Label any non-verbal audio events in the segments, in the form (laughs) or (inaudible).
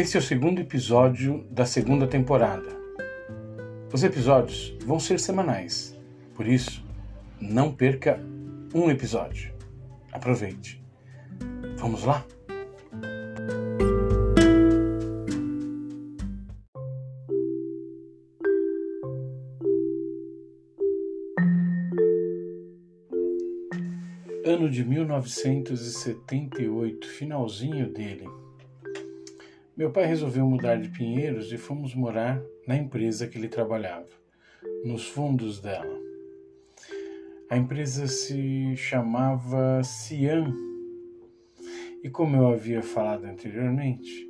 Esse é o segundo episódio da segunda temporada. Os episódios vão ser semanais, por isso, não perca um episódio. Aproveite. Vamos lá? Ano de 1978, finalzinho dele. Meu pai resolveu mudar de Pinheiros e fomos morar na empresa que ele trabalhava, nos fundos dela. A empresa se chamava Cian. E como eu havia falado anteriormente,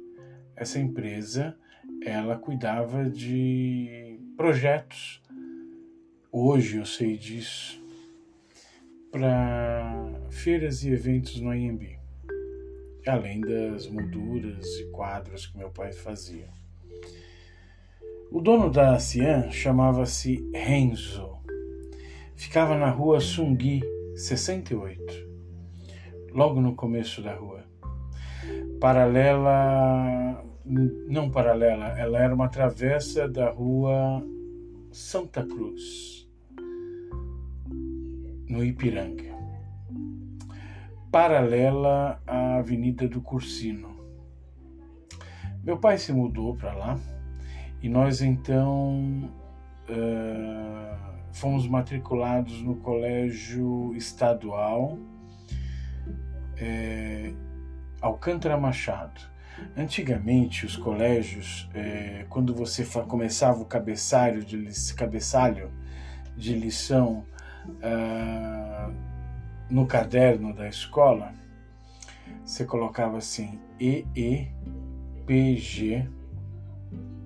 essa empresa ela cuidava de projetos. Hoje eu sei disso para feiras e eventos no IMB além das molduras e quadros que meu pai fazia. O dono da Cian chamava-se Renzo. Ficava na rua Sungui, 68, logo no começo da rua. Paralela, não paralela, ela era uma travessa da rua Santa Cruz, no Ipiranga paralela à Avenida do Cursino. Meu pai se mudou para lá e nós então uh, fomos matriculados no colégio estadual é, Alcântara Machado. Antigamente, os colégios, é, quando você começava o cabeçalho de, cabeçalho de lição, uh, no caderno da escola, você colocava assim EEPG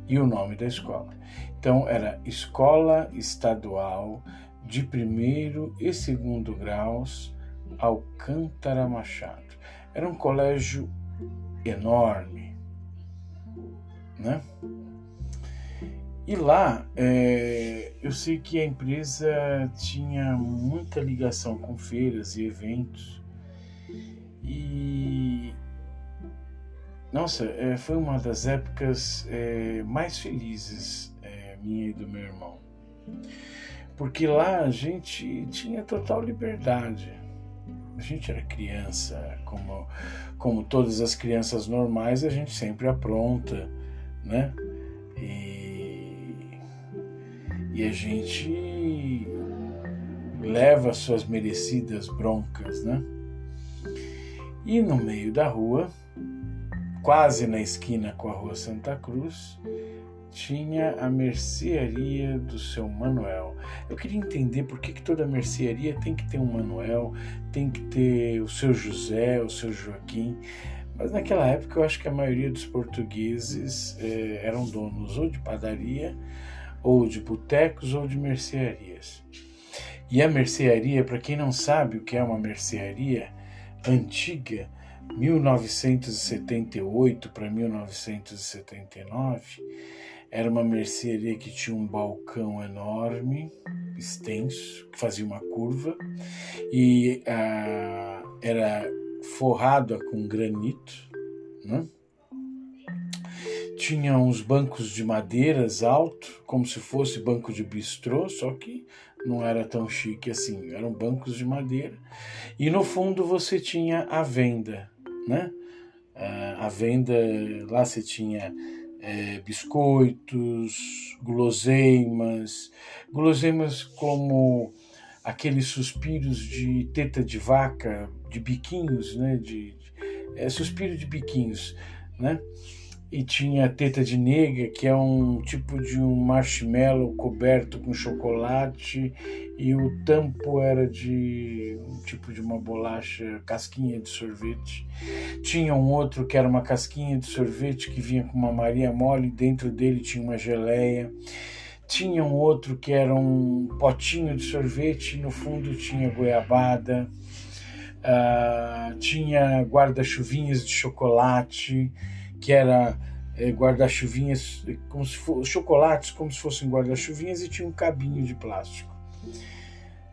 e o nome da escola. Então era Escola Estadual de Primeiro e Segundo Graus Alcântara Machado. Era um colégio enorme, né? E lá é, eu sei que a empresa tinha muita ligação com feiras e eventos. E nossa, é, foi uma das épocas é, mais felizes é, minha e do meu irmão. Porque lá a gente tinha total liberdade. A gente era criança, como, como todas as crianças normais, a gente sempre apronta, né? E e a gente leva suas merecidas broncas, né? E no meio da rua, quase na esquina com a Rua Santa Cruz, tinha a mercearia do seu Manuel. Eu queria entender por que, que toda mercearia tem que ter um Manuel, tem que ter o seu José, o seu Joaquim. Mas naquela época eu acho que a maioria dos portugueses eh, eram donos ou de padaria ou de botecos ou de mercearias. E a mercearia, para quem não sabe o que é uma mercearia antiga, 1978 para 1979, era uma mercearia que tinha um balcão enorme, extenso, que fazia uma curva e ah, era forrado com granito, né? Tinha uns bancos de madeiras alto, como se fosse banco de bistrô, só que não era tão chique assim, eram bancos de madeira. E no fundo você tinha a venda, né? A venda, lá você tinha é, biscoitos, guloseimas, guloseimas como aqueles suspiros de teta de vaca, de biquinhos, né? De, de é, suspiro de biquinhos, né? E tinha teta de nega, que é um tipo de um marshmallow coberto com chocolate, e o tampo era de um tipo de uma bolacha, casquinha de sorvete. Tinha um outro que era uma casquinha de sorvete que vinha com uma Maria mole, dentro dele tinha uma geleia. Tinha um outro que era um potinho de sorvete, e no fundo tinha goiabada. Uh, tinha guarda-chuvinhas de chocolate que era é, guarda-chuvinhas, como se fossem chocolates, como se fossem guarda-chuvinhas e tinha um cabinho de plástico.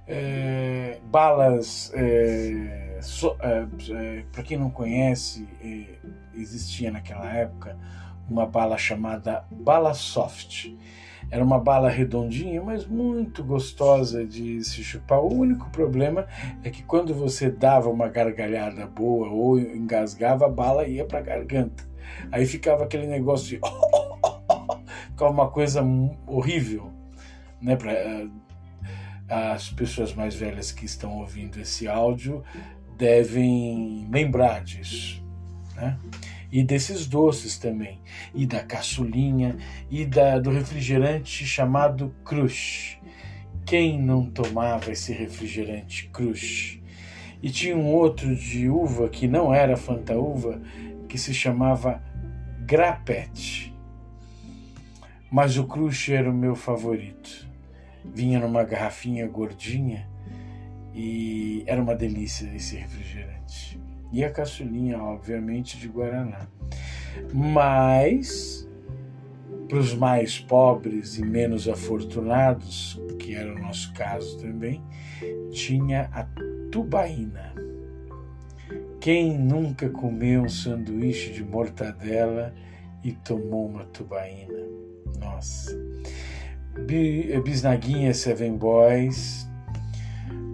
É, balas, é, so, para quem não conhece, existia naquela época uma bala chamada Bala Soft. Era uma bala redondinha, mas muito gostosa de se chupar. O único problema é que quando você dava uma gargalhada boa ou engasgava, a bala ia para a garganta. Aí ficava aquele negócio de. (laughs) ficava uma coisa horrível. Né, para eh, as pessoas mais velhas que estão ouvindo esse áudio devem lembrar disso. Né? E desses doces também, e da caçulinha, e da, do refrigerante chamado Crush. Quem não tomava esse refrigerante Crush? E tinha um outro de uva que não era Fanta Uva, que se chamava Grapete. Mas o Crush era o meu favorito. Vinha numa garrafinha gordinha e era uma delícia esse refrigerante. E a caçulinha, obviamente, de Guaraná. Mas, para os mais pobres e menos afortunados, que era o nosso caso também, tinha a tubaína. Quem nunca comeu um sanduíche de mortadela e tomou uma tubaína? Nossa. Bisnaguinha Seven Boys,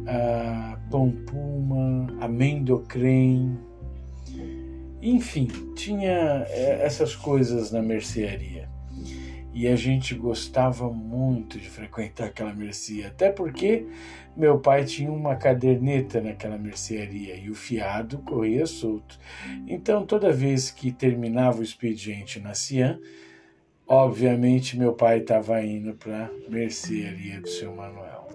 a pão puma, amendocrem, enfim, tinha é, essas coisas na mercearia. E a gente gostava muito de frequentar aquela mercearia, até porque meu pai tinha uma caderneta naquela mercearia e o fiado corria solto. Então, toda vez que terminava o expediente na Cian, obviamente meu pai estava indo para a mercearia do seu Manuel.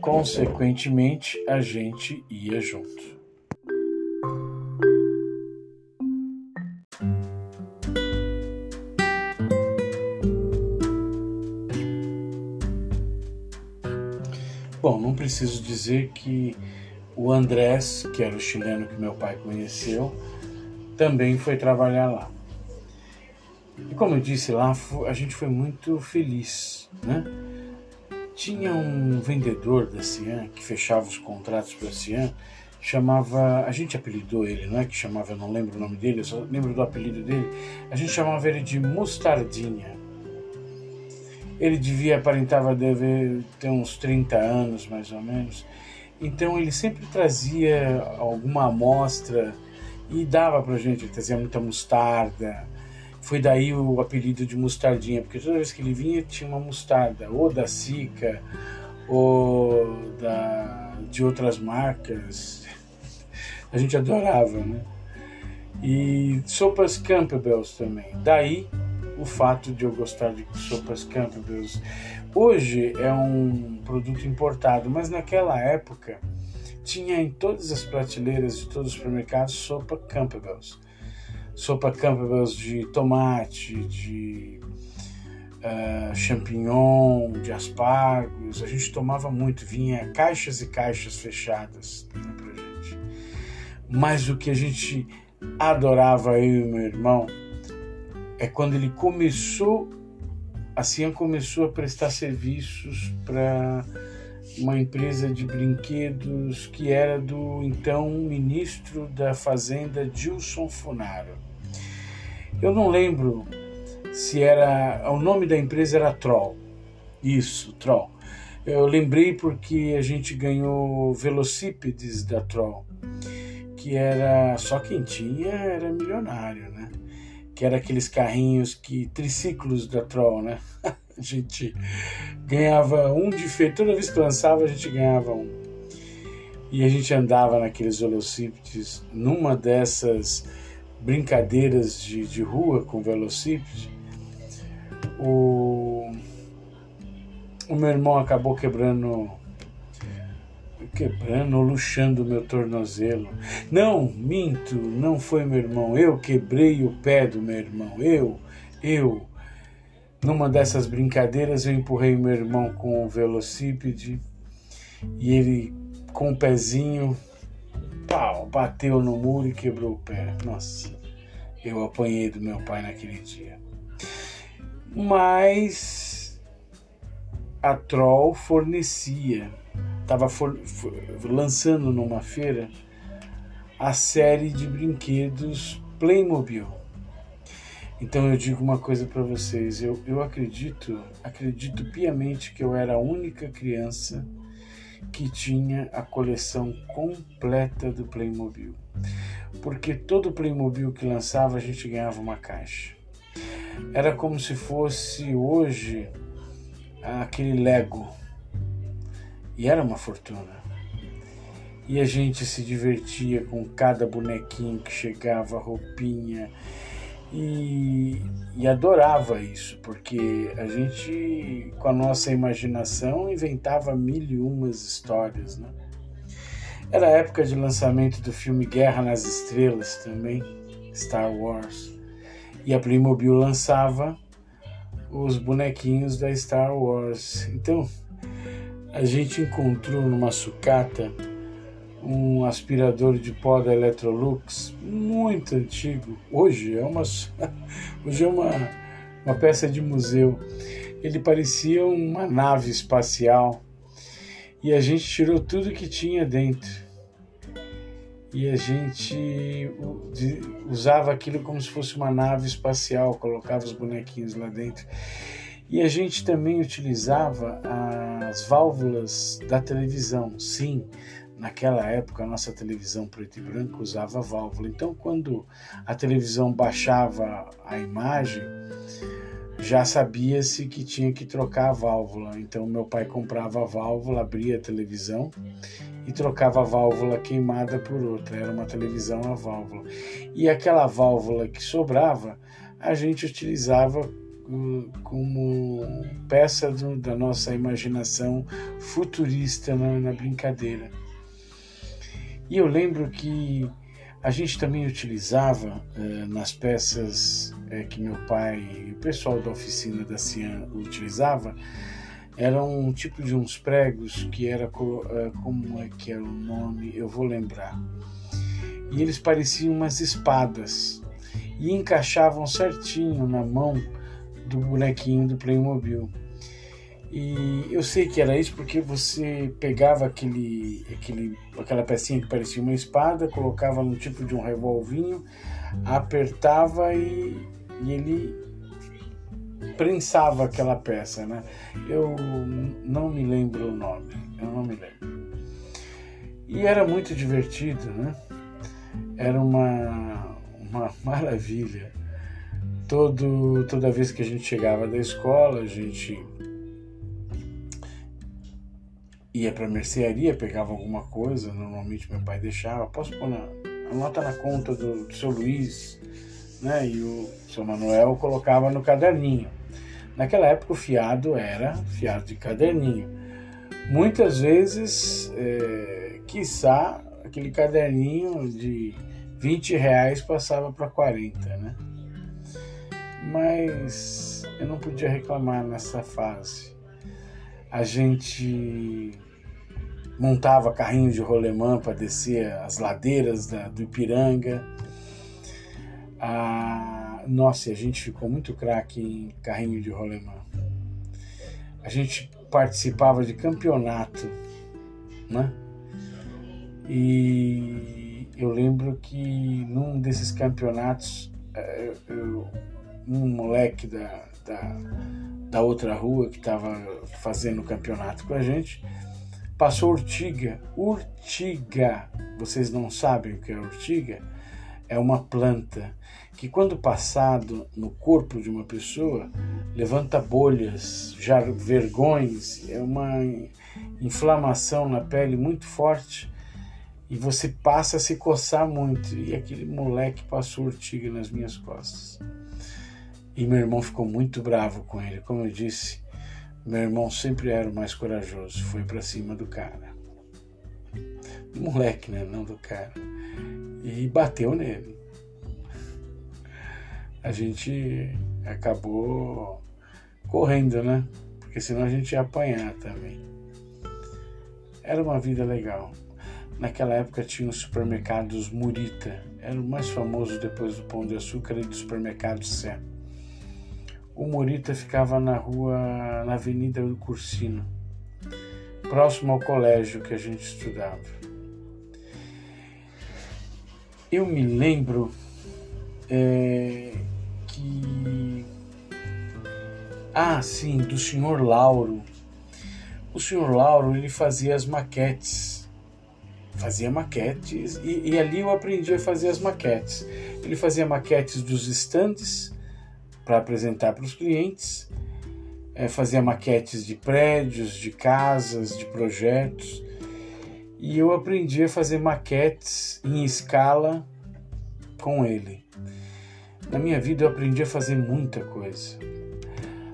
Consequentemente, a gente ia junto. Preciso dizer que o Andrés, que era o chileno que meu pai conheceu, também foi trabalhar lá. E como eu disse lá, a gente foi muito feliz, né? Tinha um vendedor da Cian que fechava os contratos para a Cian, chamava, a gente apelidou ele, não é que chamava, eu não lembro o nome dele, eu só lembro do apelido dele, a gente chamava ele de Mostardinha. Ele devia, aparentava deve ter uns 30 anos mais ou menos, então ele sempre trazia alguma amostra e dava pra gente, ele trazia muita mostarda, foi daí o apelido de mostardinha, porque toda vez que ele vinha tinha uma mostarda, ou da Sica, ou da, de outras marcas. (laughs) A gente adorava, né? E sopas Campbell's também. Daí o fato de eu gostar de sopas Campbell's. Hoje é um produto importado, mas naquela época tinha em todas as prateleiras de todos os supermercados sopa Campbell's sopa Campbell's de tomate, de uh, champignon, de aspargos. A gente tomava muito, vinha caixas e caixas fechadas né, pra gente. Mas o que a gente adorava, eu e meu irmão, é quando ele começou, a Cian começou a prestar serviços para uma empresa de brinquedos que era do então ministro da Fazenda Gilson Funaro. Eu não lembro se era. O nome da empresa era Troll. Isso, Troll. Eu lembrei porque a gente ganhou velocípedes da Troll, que era. Só quem tinha era milionário, né? Que era aqueles carrinhos que. triciclos da Troll, né? (laughs) A gente ganhava um de feito. Toda vez que lançava, a gente ganhava um. E a gente andava naqueles velocípedes. Numa dessas brincadeiras de, de rua com velocípede, o, o meu irmão acabou quebrando quebrando, luxando o meu tornozelo. Não, minto, não foi meu irmão. Eu quebrei o pé do meu irmão. Eu, eu. Numa dessas brincadeiras, eu empurrei meu irmão com o velocípede e ele, com o pezinho, pau, bateu no muro e quebrou o pé. Nossa, eu apanhei do meu pai naquele dia. Mas a Troll fornecia, estava lançando numa feira a série de brinquedos Playmobil. Então eu digo uma coisa para vocês, eu, eu acredito, acredito piamente que eu era a única criança que tinha a coleção completa do Playmobil. Porque todo Playmobil que lançava a gente ganhava uma caixa. Era como se fosse hoje aquele Lego. E era uma fortuna. E a gente se divertia com cada bonequinho que chegava, roupinha. E, e, adorava isso, porque a gente, com a nossa imaginação, inventava mil e umas histórias. Né? Era a época de lançamento do filme Guerra nas Estrelas também, Star Wars. E a Playmobil lançava os bonequinhos da Star Wars. Então, a gente encontrou numa sucata um aspirador de pó da Electrolux muito antigo. Hoje é uma, (laughs) hoje é uma, uma peça de museu. Ele parecia uma nave espacial e a gente tirou tudo que tinha dentro. E a gente usava aquilo como se fosse uma nave espacial, colocava os bonequinhos lá dentro. E a gente também utilizava as válvulas da televisão. Sim, naquela época a nossa televisão preto e branco usava válvula. Então, quando a televisão baixava a imagem, já sabia-se que tinha que trocar a válvula. Então, meu pai comprava a válvula, abria a televisão e trocava a válvula queimada por outra. Era uma televisão a válvula. E aquela válvula que sobrava, a gente utilizava como peça do, da nossa imaginação futurista na, na brincadeira. E eu lembro que a gente também utilizava eh, nas peças eh, que meu pai e o pessoal da oficina da Cian utilizava, era um tipo de uns pregos que era eh, como é que era o nome, eu vou lembrar. E eles pareciam umas espadas e encaixavam certinho na mão do bonequinho do Playmobil. E eu sei que era isso porque você pegava aquele, aquele, aquela pecinha que parecia uma espada, colocava num tipo de um revolvinho, apertava e, e ele prensava aquela peça, né? Eu não me lembro o nome, eu não me lembro. E era muito divertido, né? Era uma, uma (laughs) maravilha. Todo, toda vez que a gente chegava da escola, a gente ia para a mercearia, pegava alguma coisa, normalmente meu pai deixava, posso pôr na, anota na conta do, do seu Luiz, né? E o seu Manuel colocava no caderninho. Naquela época o fiado era fiado de caderninho. Muitas vezes, é, quiçá, aquele caderninho de 20 reais passava para 40, né? Mas eu não podia reclamar nessa fase. A gente montava carrinho de rolemã para descer as ladeiras da, do Ipiranga. Nossa, a gente ficou muito craque em carrinho de rolemã. A gente participava de campeonato, né? E eu lembro que num desses campeonatos, eh, eu, um moleque da, da, da outra rua que estava fazendo o campeonato com a gente, Passou urtiga. Urtiga. Vocês não sabem o que é urtiga? É uma planta que, quando passado no corpo de uma pessoa, levanta bolhas, já vergões, é uma inflamação na pele muito forte e você passa a se coçar muito. E aquele moleque passou urtiga nas minhas costas. E meu irmão ficou muito bravo com ele. Como eu disse, meu irmão sempre era o mais corajoso, foi para cima do cara. Do moleque, né? Não do cara. E bateu nele. A gente acabou correndo, né? Porque senão a gente ia apanhar também. Era uma vida legal. Naquela época tinha os supermercados Murita, era o mais famoso depois do Pão de Açúcar e do supermercado Sé. O Morita ficava na rua, na Avenida do Cursino, próximo ao colégio que a gente estudava. Eu me lembro é, que Ah, sim, do senhor Lauro. O senhor Lauro ele fazia as maquetes, fazia maquetes e, e ali eu aprendi a fazer as maquetes. Ele fazia maquetes dos estandes para apresentar para os clientes, é, fazia maquetes de prédios, de casas, de projetos e eu aprendi a fazer maquetes em escala com ele. Na minha vida eu aprendi a fazer muita coisa.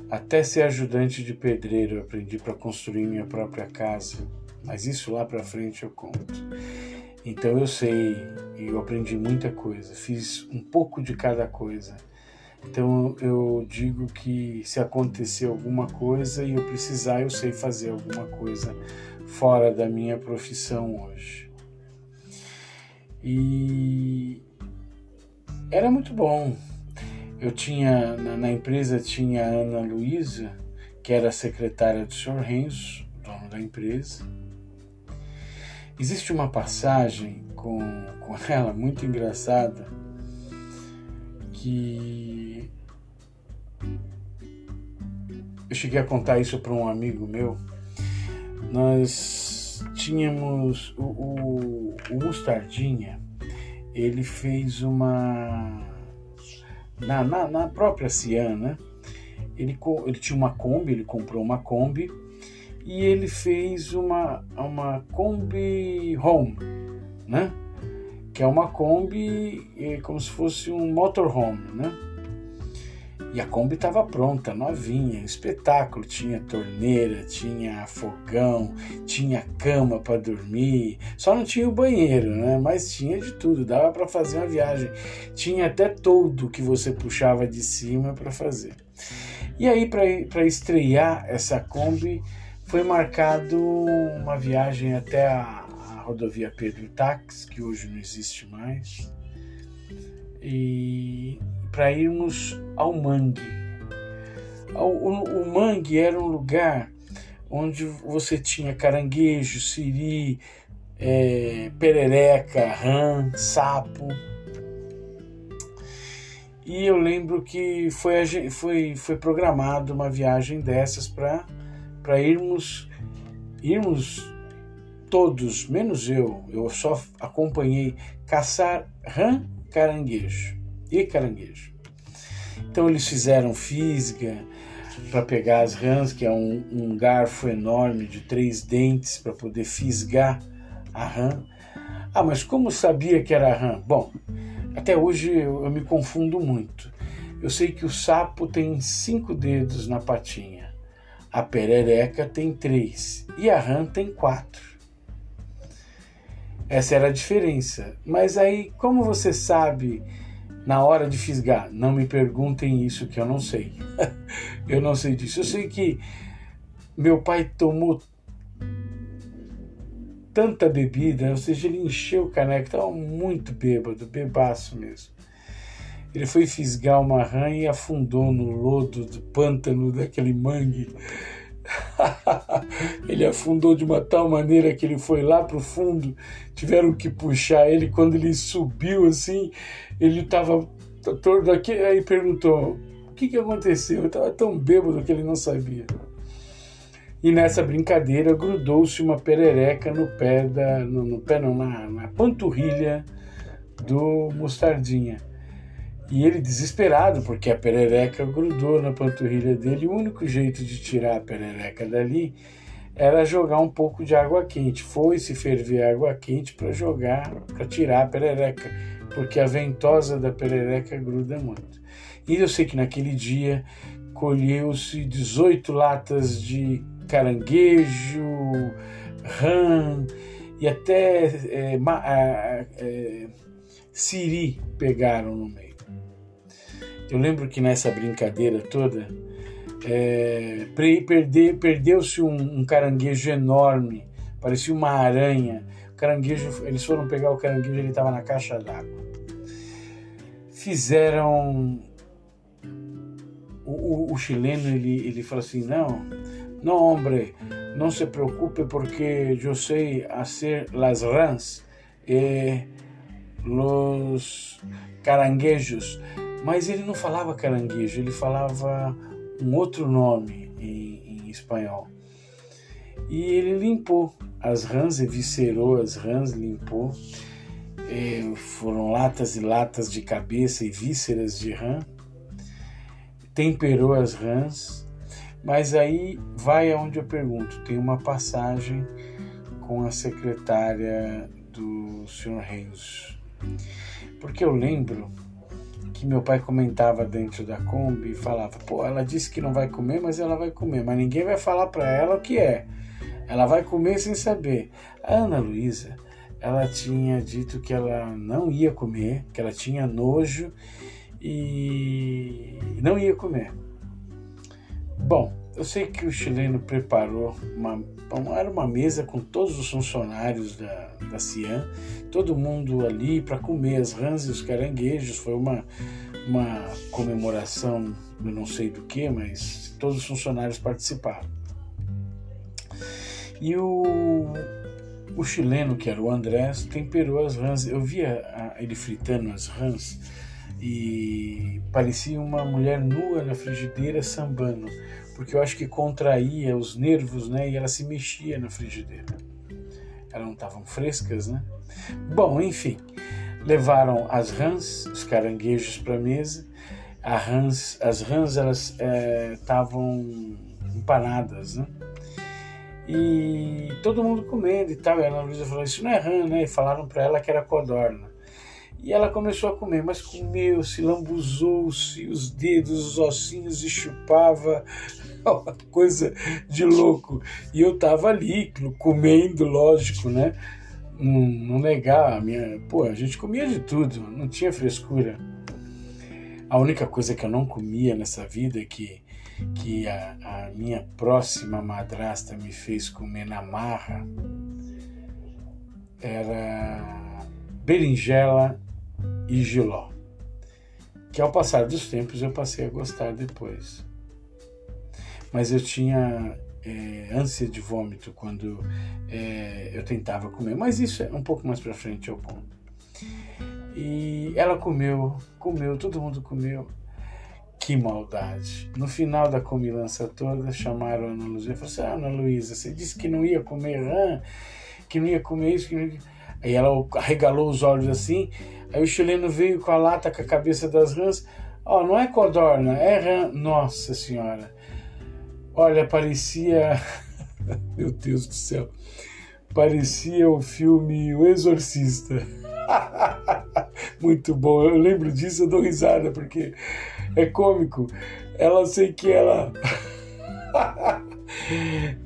Até ser ajudante de pedreiro eu aprendi para construir minha própria casa, mas isso lá para frente eu conto. Então eu sei, eu aprendi muita coisa, fiz um pouco de cada coisa. Então eu digo que se acontecer alguma coisa e eu precisar, eu sei fazer alguma coisa fora da minha profissão hoje. E era muito bom. Eu tinha, na, na empresa tinha a Ana Luísa, que era a secretária do Sr. Renzo, dono da empresa. Existe uma passagem com, (laughs) com ela muito engraçada que eu cheguei a contar isso para um amigo meu nós tínhamos o, o, o ele fez uma. Na, na, na própria Cian, né? Ele, ele tinha uma Kombi, ele comprou uma Kombi e ele fez uma, uma Kombi Home, né? Que é uma Kombi é como se fosse um motorhome, né? E a Kombi estava pronta, novinha, espetáculo. Tinha torneira, tinha fogão, tinha cama para dormir. Só não tinha o banheiro, né? Mas tinha de tudo, dava para fazer uma viagem. Tinha até todo que você puxava de cima para fazer. E aí, para estrear essa Kombi, foi marcado uma viagem até a, a rodovia Pedro Tax, que hoje não existe mais. E para irmos ao mangue. O, mangue era um lugar onde você tinha caranguejo, siri, é, perereca, rã, sapo. E eu lembro que foi, foi, foi programado uma viagem dessas para irmos, irmos todos, menos eu, eu só acompanhei caçar rã, caranguejo e caranguejo. Então eles fizeram fisga para pegar as rãs, que é um, um garfo enorme de três dentes para poder fisgar a rã. Ah, mas como sabia que era rã? Bom, até hoje eu, eu me confundo muito. Eu sei que o sapo tem cinco dedos na patinha, a perereca tem três e a rã tem quatro. Essa era a diferença. Mas aí, como você sabe na hora de fisgar. Não me perguntem isso que eu não sei. (laughs) eu não sei disso. Eu sei que meu pai tomou tanta bebida, ou seja, ele encheu o caneco, estava muito bêbado, bebaço mesmo. Ele foi fisgar uma rã e afundou no lodo do pântano daquele mangue. (laughs) ele afundou de uma tal maneira que ele foi lá para o fundo, tiveram que puxar ele. Quando ele subiu assim, ele estava todo aqui, aí perguntou: o que, que aconteceu? Eu estava tão bêbado que ele não sabia. E nessa brincadeira grudou-se uma perereca no pé da. no, no pé não, na, na panturrilha do Mostardinha. E ele desesperado, porque a perereca grudou na panturrilha dele, o único jeito de tirar a perereca dali era jogar um pouco de água quente. Foi se ferver água quente para jogar, para tirar a perereca, porque a ventosa da perereca gruda muito. E eu sei que naquele dia colheu-se 18 latas de caranguejo, rã e até é, é, é, siri pegaram no meio. Eu lembro que nessa brincadeira toda é, perdeu-se um, um, caranguejo enorme, parecia uma aranha. O caranguejo, eles foram pegar o caranguejo, ele estava na caixa d'água. Fizeram o, o, o, chileno ele ele assim não não hombre não se preocupe porque eu sei fazer las rãs e los caranguejos mas ele não falava caranguejo, ele falava um outro nome em, em espanhol. E ele limpou as rãs, eviscerou as rãs, limpou. É, foram latas e latas de cabeça e vísceras de rã. Temperou as rãs. Mas aí vai aonde eu pergunto. Tem uma passagem com a secretária do Sr. Reis. Porque eu lembro que meu pai comentava dentro da Kombi e falava: pô, ela disse que não vai comer, mas ela vai comer, mas ninguém vai falar para ela o que é. Ela vai comer sem saber. A Ana Luísa, ela tinha dito que ela não ia comer, que ela tinha nojo e não ia comer. Bom, eu sei que o chileno preparou uma, era uma mesa com todos os funcionários da, da Cian, todo mundo ali para comer as rãs e os caranguejos. Foi uma, uma comemoração, eu não sei do que, mas todos os funcionários participaram. E o, o chileno, que era o Andrés, temperou as rãs. Eu via ele fritando as rãs e parecia uma mulher nua na frigideira sambando porque eu acho que contraía os nervos, né? E ela se mexia na frigideira. Elas não estavam frescas, né? Bom, enfim, levaram as rãs, os caranguejos para a mesa. Rãs, as rãs elas estavam é, empanadas, né? E todo mundo comendo e tal. E a Ana Luísa falou: Isso não é rã, né? E falaram para ela que era codorna. E ela começou a comer, mas comeu, se lambuzou-se, os dedos, os ossinhos e chupava, (laughs) uma coisa de louco. E eu tava ali, comendo, lógico, né? Não, não negar a minha. Pô, a gente comia de tudo, não tinha frescura. A única coisa que eu não comia nessa vida é que, que a, a minha próxima madrasta me fez comer na marra era berinjela e Giló, que ao passar dos tempos eu passei a gostar depois. Mas eu tinha é, ânsia de vômito quando é, eu tentava comer, mas isso é um pouco mais para frente eu conto. E ela comeu, comeu, todo mundo comeu. Que maldade. No final da comilança toda, chamaram a Ana Luísa e falaram assim: ah, Ana Luísa, você disse que não ia comer rã, que não ia comer isso, que não ia... Aí ela arregalou os olhos assim, Aí o chileno veio com a lata com a cabeça das rãs. Ó, oh, não é codorna, é rã. Nossa senhora. Olha, parecia. (laughs) Meu Deus do céu. Parecia o filme O Exorcista. (laughs) Muito bom. Eu lembro disso, eu dou risada, porque é cômico. Ela sei que ela. (laughs)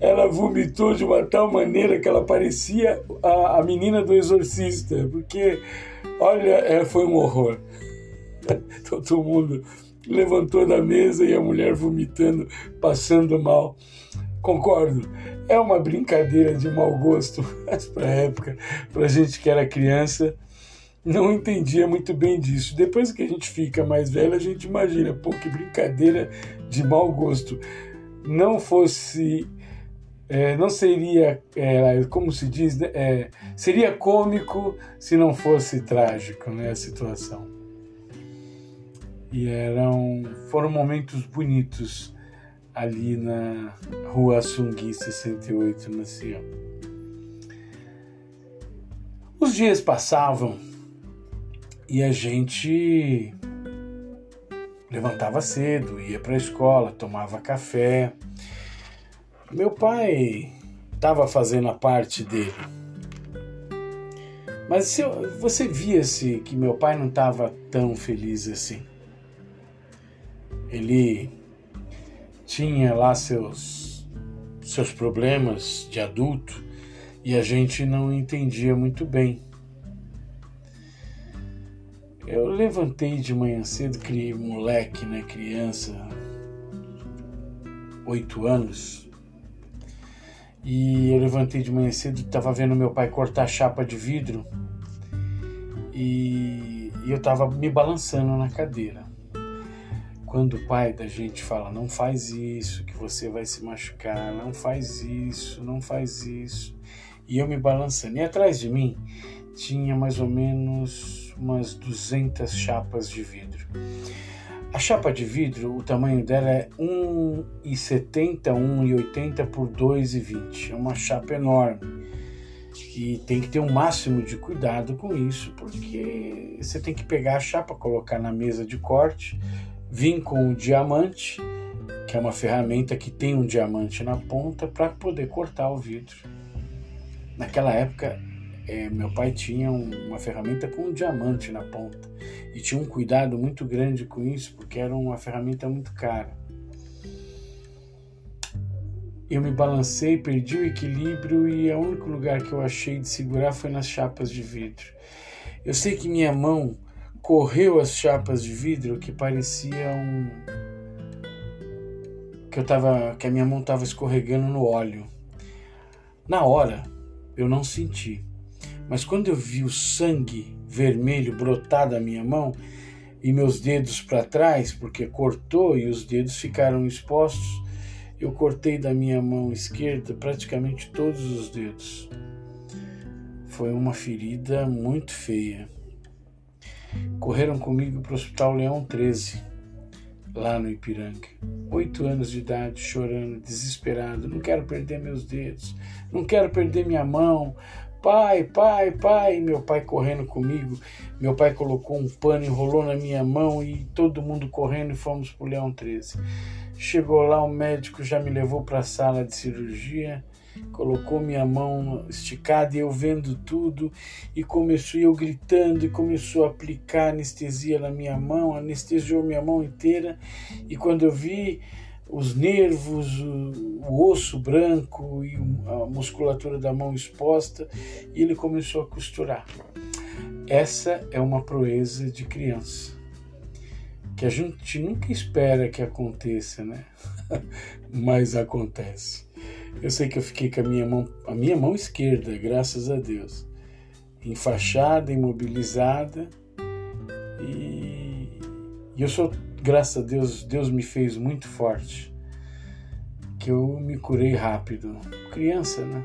ela vomitou de uma tal maneira que ela parecia a, a menina do exorcista, porque Olha, é, foi um horror. (laughs) Todo mundo levantou da mesa e a mulher vomitando, passando mal. Concordo, é uma brincadeira de mau gosto, (laughs) mas para a época, para a gente que era criança, não entendia muito bem disso. Depois que a gente fica mais velho, a gente imagina, pô, que brincadeira de mau gosto. Não fosse é, não seria, é, como se diz, né, é, seria cômico se não fosse trágico né, a situação. E eram, foram momentos bonitos ali na rua Assungui 68, na Sião. Os dias passavam e a gente levantava cedo, ia para a escola, tomava café meu pai estava fazendo a parte dele. Mas você via-se que meu pai não estava tão feliz assim. Ele tinha lá seus, seus problemas de adulto e a gente não entendia muito bem. Eu levantei de manhã cedo, criei moleque, né, criança, oito anos, e eu levantei de manhã cedo, estava vendo meu pai cortar chapa de vidro e, e eu estava me balançando na cadeira. Quando o pai da gente fala, não faz isso, que você vai se machucar, não faz isso, não faz isso, e eu me balançando. E atrás de mim tinha mais ou menos umas 200 chapas de vidro. A chapa de vidro, o tamanho dela é 1,70, 1,80 por 2,20. É uma chapa enorme. E tem que ter um máximo de cuidado com isso, porque você tem que pegar a chapa, colocar na mesa de corte, vir com o diamante, que é uma ferramenta que tem um diamante na ponta, para poder cortar o vidro. Naquela época, é, meu pai tinha um, uma ferramenta com um diamante na ponta e tinha um cuidado muito grande com isso, porque era uma ferramenta muito cara. Eu me balancei, perdi o equilíbrio e o único lugar que eu achei de segurar foi nas chapas de vidro. Eu sei que minha mão correu as chapas de vidro que parecia um que eu tava que a minha mão estava escorregando no óleo. Na hora eu não senti, mas quando eu vi o sangue vermelho brotar da minha mão e meus dedos para trás, porque cortou e os dedos ficaram expostos, eu cortei da minha mão esquerda praticamente todos os dedos. Foi uma ferida muito feia. Correram comigo para o Hospital Leão 13, lá no Ipiranga. Oito anos de idade, chorando, desesperado. Não quero perder meus dedos, não quero perder minha mão. Pai, pai, pai. Meu pai correndo comigo. Meu pai colocou um pano, enrolou na minha mão e todo mundo correndo e fomos para o Leão 13. Chegou lá, o médico já me levou para a sala de cirurgia, colocou minha mão esticada e eu vendo tudo, e começou eu gritando e começou a aplicar anestesia na minha mão, anestesiou minha mão inteira, e quando eu vi os nervos, o, o osso branco e a musculatura da mão exposta, e ele começou a costurar. Essa é uma proeza de criança que a gente nunca espera que aconteça, né? (laughs) Mas acontece. Eu sei que eu fiquei com a minha mão, a minha mão esquerda, graças a Deus, enfaixada, imobilizada e, e eu sou, graças a Deus, Deus me fez muito forte, que eu me curei rápido. Criança, né?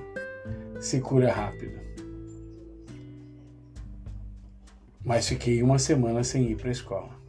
Se cura rápido. Mas fiquei uma semana sem ir para a escola.